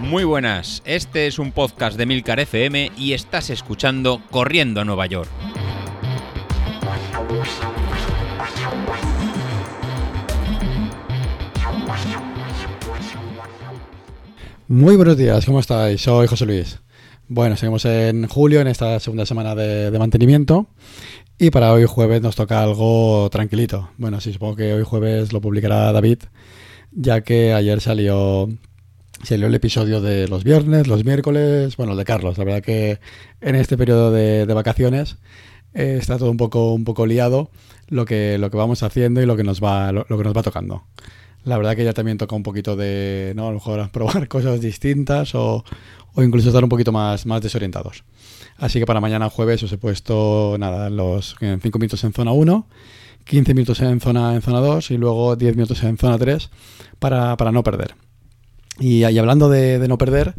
Muy buenas, este es un podcast de Milcar FM y estás escuchando Corriendo a Nueva York. Muy buenos días, ¿cómo estáis? Soy José Luis. Bueno, seguimos en julio, en esta segunda semana de, mantenimiento. Y para hoy jueves nos toca algo tranquilito. Bueno, sí, supongo que hoy jueves lo publicará David, ya que ayer salió salió el episodio de los viernes, los miércoles, bueno, el de Carlos. La verdad que en este periodo de, vacaciones eh, está todo un poco, un poco liado lo que, lo que vamos haciendo y lo que nos va, lo, que nos va tocando. La verdad que ya también toca un poquito de, ¿no? A lo mejor probar cosas distintas o, o incluso estar un poquito más, más desorientados. Así que para mañana jueves os he puesto, nada, los 5 minutos en zona 1, 15 minutos en zona, en zona 2 y luego 10 minutos en zona 3 para, para no perder. Y, hablando de, no perder,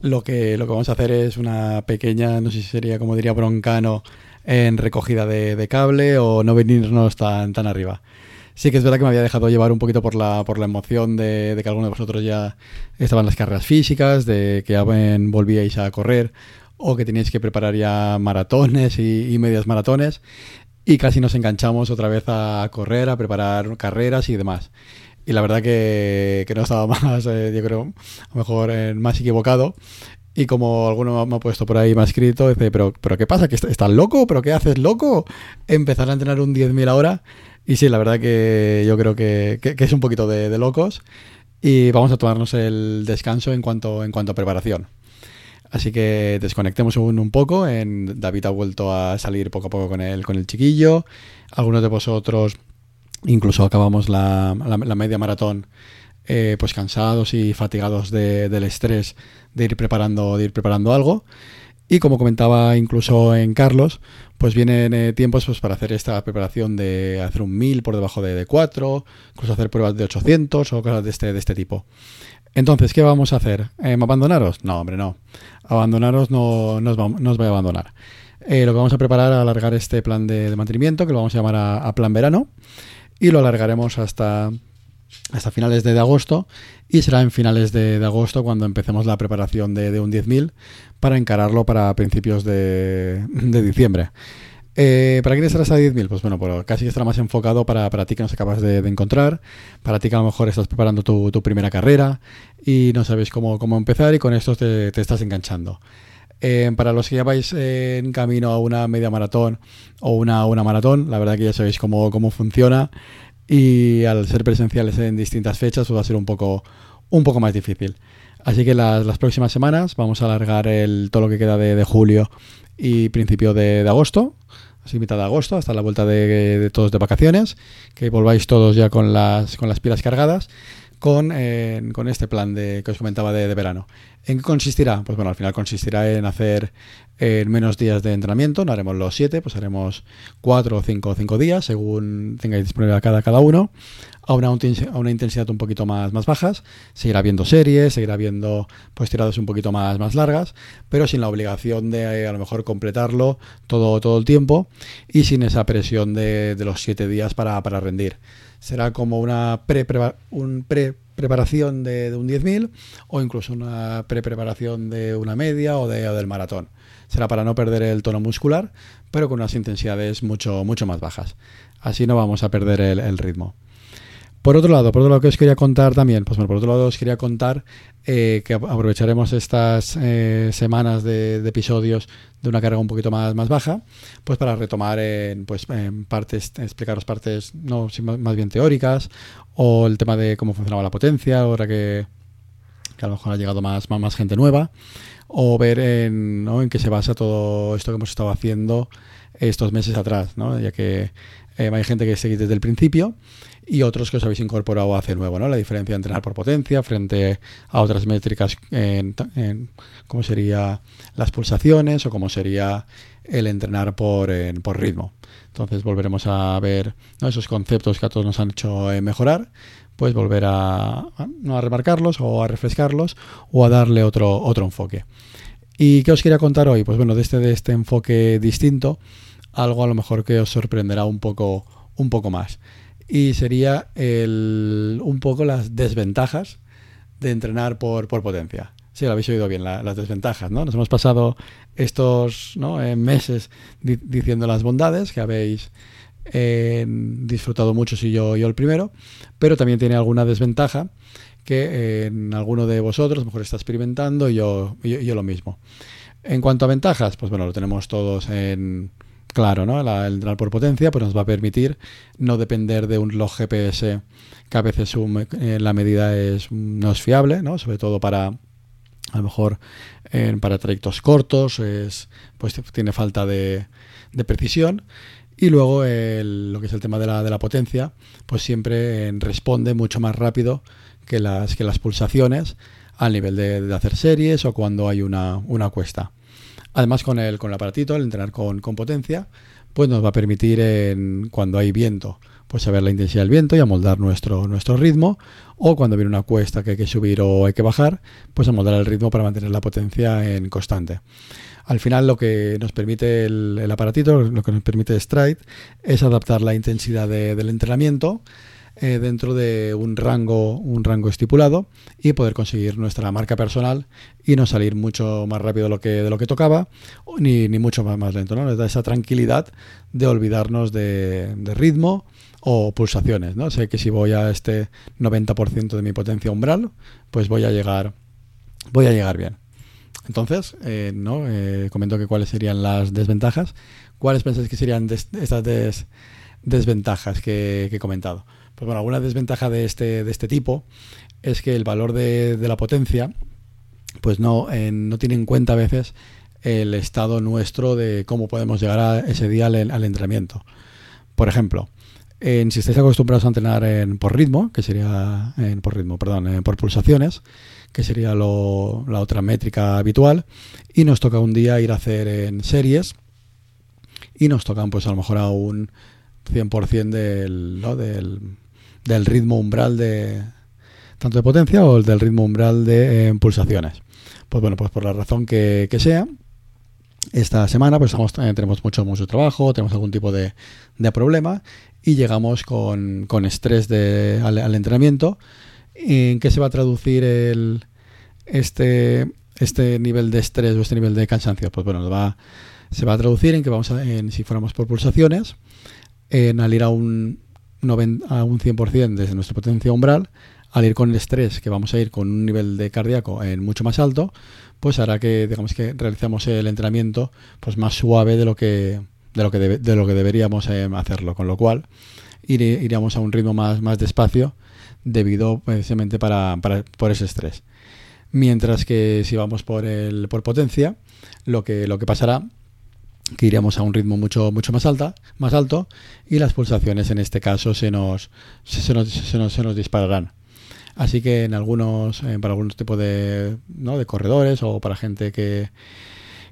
lo que, lo que vamos a hacer es una pequeña, no sé si sería como diría Broncano, en recogida de, cable o no venirnos tan, tan arriba. Sí que es verdad que me había dejado llevar un poquito por la, por la emoción de, que alguno de vosotros ya estaban las carreras físicas, de que ya volvíais a correr o que teníais que preparar ya maratones y, y medias maratones y casi nos enganchamos otra vez a correr, a preparar carreras y demás y la verdad que, no estaba más, eh, yo creo, a lo mejor eh, más equivocado. Y como alguno me ha puesto por ahí, me ha escrito, dice, pero, pero ¿qué pasa? ¿Que estás loco? ¿Pero qué haces loco? Empezar a entrenar un 10.000 ahora. Y sí, la verdad que yo creo que, es un poquito de, locos. Y vamos a tomarnos el descanso en cuanto, en cuanto a preparación. Así que desconectemos un, poco. David ha vuelto a salir poco a poco con el, chiquillo. Algunos de vosotros Incluso acabamos la, media maratón eh, pues cansados y fatigados del estrés de ir preparando, de ir preparando algo. Y como comentaba incluso en Carlos, pues vienen eh, tiempos pues, para hacer esta preparación de hacer un 1000 por debajo de, 4, incluso hacer pruebas de 800 o cosas de este, de este tipo. Entonces, ¿qué vamos a hacer? ¿Em, ¿Abandonaros? No, hombre, no. Abandonaros no, nos, voy a abandonar. Eh, lo que vamos a preparar a alargar este plan de, mantenimiento, que lo vamos a llamar a plan verano y lo alargaremos hasta, hasta finales de, agosto y será en finales de, agosto cuando empecemos la preparación de, un 10.000 para encararlo para principios de, diciembre. Eh, ¿Para quién estará hasta 10.000? Pues bueno, pero casi estará más enfocado para, para ti que no acabas de, encontrar, para ti que a lo mejor estás preparando tu, primera carrera y no sabes cómo, cómo empezar y con esto te, estás enganchando. Eh, para los que ya vais en camino a una media maratón o una, una maratón, la verdad que ya sabéis cómo, cómo funciona y al ser presenciales en distintas fechas pues va a ser un poco, un poco más difícil. Así que las, las próximas semanas vamos a alargar el, todo lo que queda de, de julio y principio de, agosto, así mitad de agosto, hasta la vuelta de, de, todos de vacaciones, que volváis todos ya con las, con las pilas cargadas con, con este plan de, que os comentaba de, verano. ¿En qué consistirá? Pues bueno, al final consistirá en hacer menos días de entrenamiento, no haremos los siete, pues haremos cuatro o cinco, cinco días, según tengáis disponible cada, cada uno, a una, intensidad un poquito más, más bajas, seguirá viendo series, seguirá viendo pues tiradas un poquito más, más largas, pero sin la obligación de a lo mejor completarlo todo, todo el tiempo y sin esa presión de, de los siete días para, para rendir será como una pre, preparación de, un 10.000 o incluso una pre-preparación de una media o, de, del maratón. Será para no perder el tono muscular, pero con unas intensidades mucho, mucho más bajas. Así no vamos a perder el ritmo. Por otro lado, por otro lado que os quería contar también, pues bueno, por otro lado os quería contar eh, que aprovecharemos estas eh, semanas de, episodios de una carga un poquito más, más baja, pues para retomar en, pues, en partes, explicaros partes no más bien teóricas, o el tema de cómo funcionaba la potencia, ahora que, que a lo mejor ha llegado más, más, gente nueva, o ver en, ¿no? en qué se basa todo esto que hemos estado haciendo estos meses atrás, ¿no? ya que eh, hay gente que seguís desde el principio y otros que os habéis incorporado hace nuevo, ¿no? La diferencia de entrenar por potencia frente a otras métricas en, cómo sería las pulsaciones o cómo sería el entrenar por, ritmo. Entonces volveremos a ver esos conceptos que a todos nos han hecho eh, mejorar, pues volver a, ¿no? a remarcarlos o a refrescarlos o a darle otro, otro enfoque. ¿Y qué os quería contar hoy? Pues bueno, de este, de este enfoque distinto, algo a lo mejor que os sorprenderá un poco, un poco más. y sería el, un poco las desventajas de entrenar por, por potencia. Sí, lo habéis oído bien, las desventajas, ¿no? Nos hemos pasado estos eh, meses diciendo las bondades que habéis eh, disfrutado mucho, si yo, yo el primero, pero también tiene alguna desventaja que en alguno de vosotros a lo mejor está experimentando y yo, yo, lo mismo. En cuanto a ventajas, pues bueno, lo tenemos todos en claro, ¿no? el entrar por potencia pues nos va a permitir no depender de un log GPS que a veces la medida es, no es fiable, ¿no? Sobre todo para a lo mejor para trayectos cortos, es, pues tiene falta de, precisión. Y luego lo que es el tema de la, de la potencia, pues siempre responde mucho más rápido que las, que las pulsaciones al nivel de, hacer series o cuando hay una, cuesta. Además con el, con el aparatito, el entrenar con, con potencia, pues nos va a permitir en, cuando hay viento, pues saber la intensidad del viento y amoldar nuestro, nuestro ritmo, o cuando viene una cuesta que hay que subir o hay que bajar, pues amoldar el ritmo para mantener la potencia en constante. Al final lo que nos permite el, aparatito, lo que nos permite Stride, es adaptar la intensidad del entrenamiento eh, dentro de un rango, un rango estipulado y poder conseguir nuestra marca personal y no salir mucho más rápido de lo que, de tocaba ni, ni mucho más, más lento. ¿no? Nos da esa tranquilidad de olvidarnos de, ritmo o pulsaciones. ¿no? Sé que si voy a este 90% de mi potencia umbral, pues voy a llegar, voy a llegar bien. Entonces, eh, ¿no? Eh, comento que cuáles serían las desventajas. ¿Cuáles pensáis que serían estas desventajas que, he comentado? Pues bueno, alguna desventaja de este, de este tipo es que el valor de, la potencia pues no, no tiene en cuenta a veces el estado nuestro de cómo podemos llegar a ese día al, entrenamiento. Por ejemplo, en, si estáis acostumbrados a entrenar en, por ritmo, que sería en, por ritmo, perdón, por pulsaciones, que sería la otra métrica habitual, y nos toca un día ir a hacer en series y nos tocan pues a lo mejor a un 100% del, ¿no? del, del ritmo umbral de tanto de potencia o del ritmo umbral de eh, pulsaciones. Pues bueno, pues por la razón que, sea, esta semana pues eh, tenemos mucho, mucho trabajo, tenemos algún tipo de, problema y llegamos con, estrés de, al, entrenamiento. ¿En qué se va a traducir el, este, este nivel de estrés o este nivel de cansancio? Pues bueno, se va a traducir en que vamos a, en, si fuéramos por pulsaciones, en al ir a un, a un 100% desde nuestra potencia umbral, al ir con el estrés, que vamos a ir con un nivel de cardíaco en mucho más alto, pues hará que digamos que realizamos el entrenamiento pues más suave de lo que de lo que de lo que deberíamos eh, hacerlo, con lo cual iríamos a un ritmo más, más despacio debido precisamente para, para, por ese estrés. Mientras que si vamos por el por potencia, lo que lo que pasará que iríamos a un ritmo mucho, mucho más, alta, más alto y las pulsaciones en este caso se nos, se nos, se nos, se nos dispararán. Así que en algunos, eh, para algunos tipos de, ¿no? de corredores o para gente que,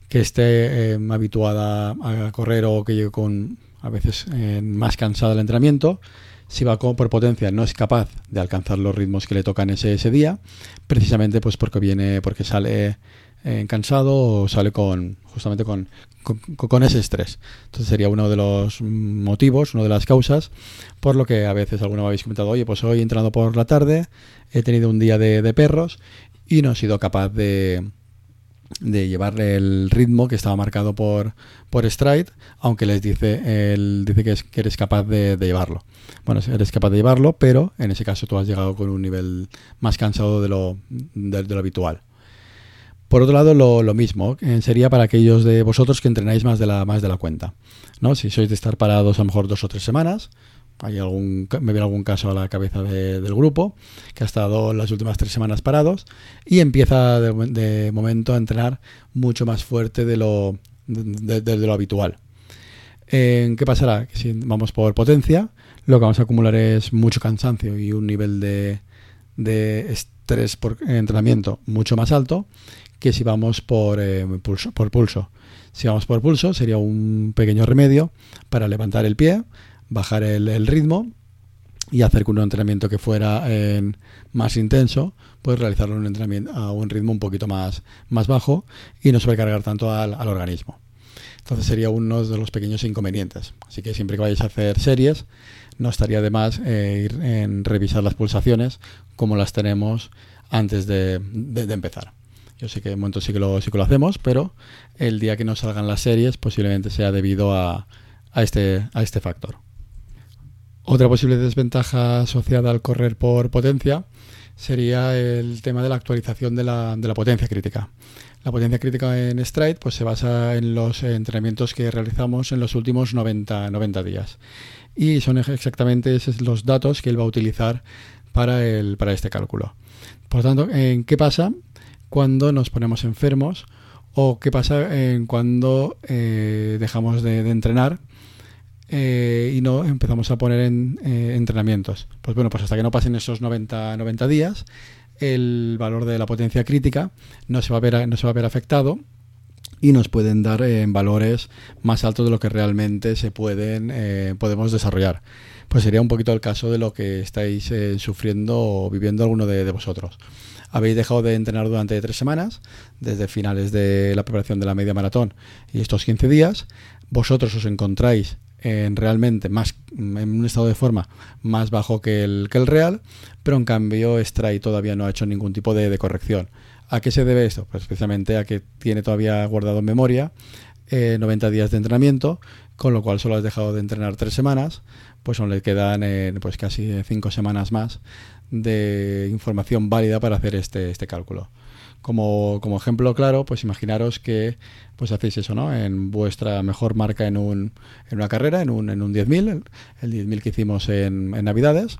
que esté eh, habituada a correr o que llegue con a veces eh, más cansada el entrenamiento, si va con, por potencia no es capaz de alcanzar los ritmos que le tocan ese, ese día, precisamente pues porque viene, porque sale cansado o sale con justamente con, con, ese estrés. Entonces sería uno de los motivos, una de las causas, por lo que a veces alguno me habéis comentado, oye, pues hoy entrenado por la tarde, he tenido un día de, perros y no he sido capaz de, de llevarle el ritmo que estaba marcado por, por Stride, aunque les dice, él dice que, es, que eres capaz de, llevarlo. Bueno, eres capaz de llevarlo, pero en ese caso tú has llegado con un nivel más cansado de lo, de lo habitual. Por otro lado, lo, mismo eh, sería para aquellos de vosotros que entrenáis más de la, más de la cuenta. ¿no? Si sois de estar parados a lo mejor dos o tres semanas, hay algún, me viene algún caso a la cabeza del grupo que ha estado las últimas tres semanas parados y empieza de, momento a entrenar mucho más fuerte de lo, habitual. ¿Qué pasará? Si vamos por potencia, lo que vamos a acumular es mucho cansancio y un nivel de, de estrés por entrenamiento mucho más alto que si vamos por, eh, pulso, por pulso. Si vamos por pulso sería un pequeño remedio para levantar el pie, bajar el, ritmo y hacer que un entrenamiento que fuera más intenso, pues realizarlo un entrenamiento a un ritmo un poquito más, más bajo y no sobrecargar tanto al, organismo. Entonces sería uno de los pequeños inconvenientes. Así que siempre que vayáis a hacer series, no estaría de más eh, ir en revisar las pulsaciones como las tenemos antes de, empezar. Yo sé que de momento sí que, lo, hacemos, pero el día que no salgan las series posiblemente sea debido este, a este factor. Otra posible desventaja asociada al correr por potencia sería el tema de la actualización de la potencia crítica. La potencia crítica en Stride pues, se basa en los entrenamientos que realizamos en los últimos 90, 90 días. Y son exactamente los datos que él va a utilizar para, el, para este cálculo. Por tanto, ¿en qué pasa cuando nos ponemos enfermos? ¿O qué pasa en cuando eh, dejamos de, entrenar eh, y no empezamos a poner en eh, entrenamientos? Pues bueno, pues hasta que no pasen esos 90, 90 días, el valor de la potencia crítica no se va a ver, no se va a ver afectado y nos pueden dar en valores más altos de lo que realmente se pueden eh, podemos desarrollar. Pues sería un poquito el caso de lo que estáis eh, sufriendo o viviendo alguno de, vosotros. Habéis dejado de entrenar durante tres semanas, desde finales de la preparación de la media maratón y estos 15 días. Vosotros os encontráis en realmente más en un estado de forma más bajo que el, que el real, pero en cambio Stray todavía no ha hecho ningún tipo de, corrección. ¿A qué se debe esto? Pues especialmente a que tiene todavía guardado en memoria 90 eh, días de entrenamiento, con lo cual solo has dejado de entrenar tres semanas, pues aún le quedan eh, pues casi cinco semanas más de información válida para hacer este, este cálculo. Como, como, ejemplo claro, pues imaginaros que pues hacéis eso, ¿no? En vuestra mejor marca en, un, en una carrera, en un, en un 10.000, el, 10.000 que hicimos en, en Navidades,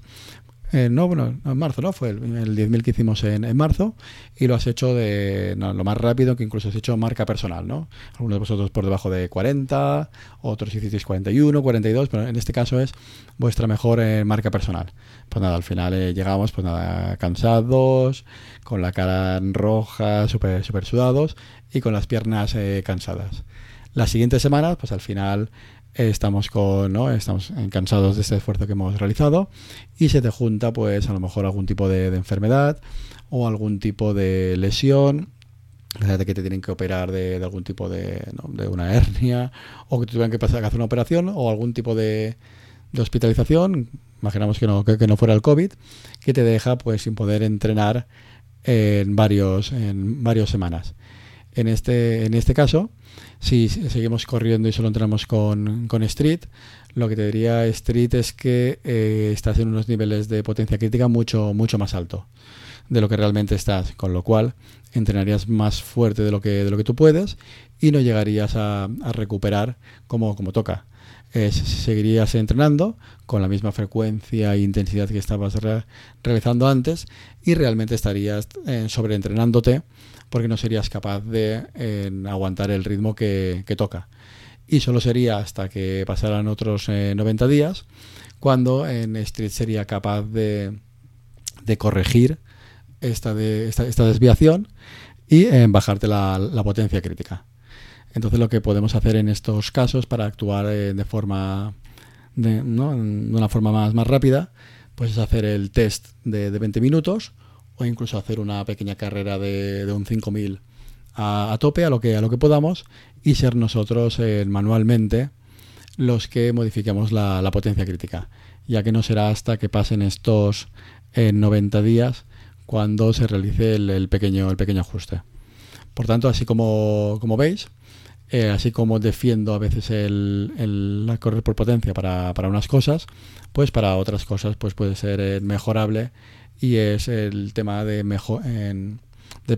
eh, no, bueno, en marzo, ¿no? Fue el, 10.000 que hicimos en, marzo y lo has hecho de lo más rápido que incluso has hecho marca personal, ¿no? Algunos de vosotros por debajo de 40, otros hicisteis 41, 42, pero en este caso es vuestra mejor eh, marca personal. Pues nada, al final eh, llegamos, pues nada, cansados, con la cara roja, súper super sudados y con las piernas cansadas. Las siguientes semanas, pues al final estamos con ¿no? estamos cansados de este esfuerzo que hemos realizado y se te junta pues a lo mejor algún tipo de, enfermedad o algún tipo de lesión que te tienen que operar de, algún tipo de, de, una hernia o que te tuvieran que pasar a hacer una operación o algún tipo de, de hospitalización imaginamos que no, que, no fuera el COVID que te deja pues sin poder entrenar en varios en varias semanas en este en este caso si seguimos corriendo y solo entramos con, con Street, lo que te diría Street es que eh, estás en unos niveles de potencia crítica mucho, mucho más alto de lo que realmente estás, con lo cual entrenarías más fuerte de lo que, de lo que tú puedes y no llegarías a, recuperar como, como toca. Seguirías entrenando con la misma frecuencia e intensidad que estabas realizando antes y realmente estarías eh, sobreentrenándote porque no serías capaz de aguantar el ritmo que, toca. Y solo sería hasta que pasaran otros 90 eh, días cuando en Street sería capaz de, corregir esta, desviación y eh, bajarte la, potencia crítica. Entonces lo que podemos hacer en estos casos para actuar eh, de forma de, una forma más, más rápida, pues es hacer el test de, de 20 minutos o incluso hacer una pequeña carrera de, un 5000 a, a, tope, a lo, que, a lo que podamos, y ser nosotros eh, manualmente los que modifiquemos la, potencia crítica, ya que no será hasta que pasen estos 90 eh, días cuando se realice el, pequeño, el pequeño ajuste. Por tanto, así como, como veis, eh, así como defiendo a veces el, correr por potencia para, unas cosas, pues para otras cosas pues puede ser mejorable y es el tema de,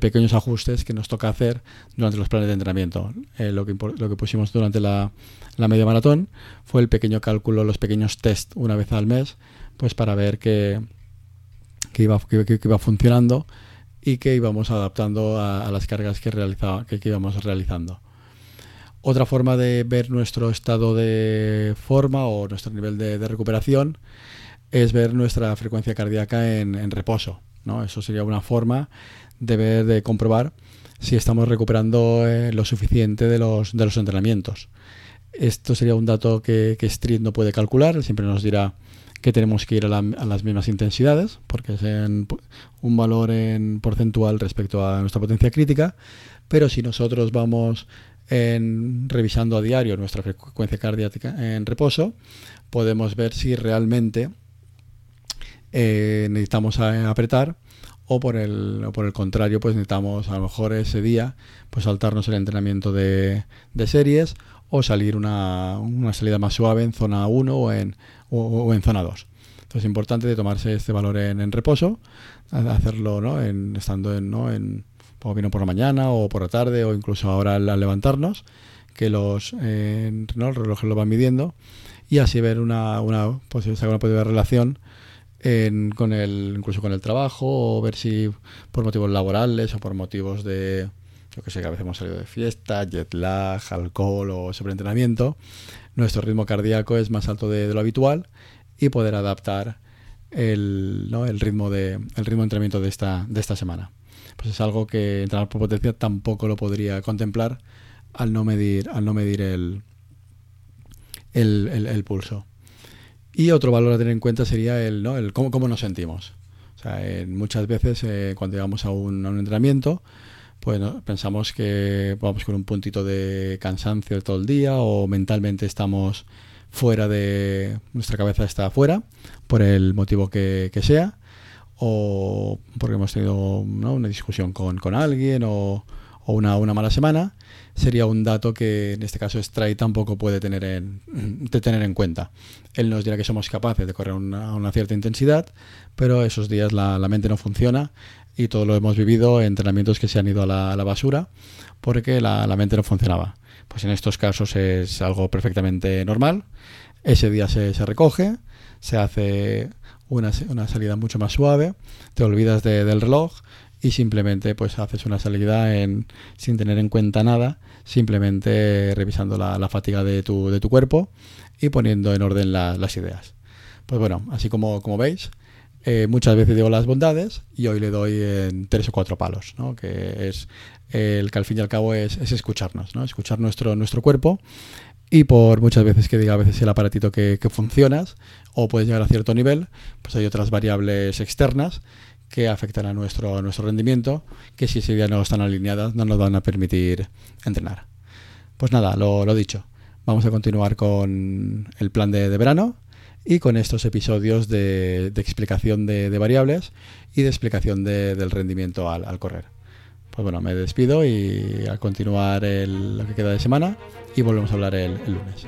pequeños ajustes que nos toca hacer durante los planes de entrenamiento. Eh, lo, que, pusimos durante la, media maratón fue el pequeño cálculo, los pequeños test una vez al mes, pues para ver que, iba, funcionando y que íbamos adaptando a, las cargas que, íbamos realizando. Otra forma de ver nuestro estado de forma o nuestro nivel de, recuperación es ver nuestra frecuencia cardíaca en, reposo. ¿no? Eso sería una forma de ver, de comprobar si estamos recuperando eh, lo suficiente de los, de los entrenamientos. Esto sería un dato que, Street no puede calcular, siempre nos dirá que tenemos que ir a, las mismas intensidades, porque es un valor en porcentual respecto a nuestra potencia crítica, pero si nosotros vamos en, revisando a diario nuestra frecuencia cardíaca en reposo, podemos ver si realmente eh, necesitamos apretar o por el, por el contrario, pues necesitamos a lo mejor ese día pues saltarnos el entrenamiento de, de series o salir una, una, salida más suave en zona 1 o en, o, en zona 2. Entonces es importante de tomarse este valor en, en reposo, hacerlo ¿no? en, estando en, ¿no? en o vino por la mañana o por la tarde o incluso ahora al, levantarnos, que los, eh, ¿no? relojes lo van midiendo y así ver una, una, pues, una posible relación con el, incluso con el trabajo, o ver si por motivos laborales o por motivos de, yo que sé, que a veces hemos salido de fiesta, jet lag, alcohol o sobreentrenamiento, nuestro ritmo cardíaco es más alto de, lo habitual y poder adaptar el, ¿no? el ritmo de el ritmo de entrenamiento de esta, de esta semana. Pues es algo que entrenar por potencia tampoco lo podría contemplar al no medir, al no medir el, el, el pulso. Y otro valor a tener en cuenta sería el, ¿no? el cómo, cómo nos sentimos. Muchas veces eh, cuando llegamos a un, entrenamiento, pues pensamos que vamos con un puntito de cansancio todo el día o mentalmente estamos fuera de nuestra cabeza está fuera por el motivo que sea o porque hemos tenido ¿no? una discusión con, con alguien o, una, una, mala semana sería un dato que en este caso Stray tampoco puede tener en, de tener en cuenta. Él nos dirá que somos capaces de correr a una, cierta intensidad, pero esos días la, mente no funciona y todo lo hemos vivido en entrenamientos que se han ido a la, basura porque la, mente no funcionaba. Pues en estos casos es algo perfectamente normal. Ese día se, se recoge, se hace una, salida mucho más suave, te olvidas del reloj y simplemente pues haces una salida en, sin tener en cuenta nada, simplemente revisando la, fatiga de tu, de tu, cuerpo y poniendo en orden las ideas. Pues bueno, así como, como veis, eh, muchas veces digo las bondades y hoy le doy en tres o cuatro palos, ¿no? que es el que al fin y al cabo es, es escucharnos, ¿no? escuchar nuestro, nuestro cuerpo y por muchas veces que diga a veces el aparatito que, que funcionas o puedes llegar a cierto nivel, pues hay otras variables externas que afectan a nuestro, nuestro rendimiento, que si ese día no están alineadas no nos van a permitir entrenar. Pues nada, lo, lo dicho, vamos a continuar con el plan de, verano y con estos episodios de, explicación de, variables y de explicación del rendimiento al, correr. Pues bueno, me despido y a continuar el, lo que queda de semana y volvemos a hablar el lunes.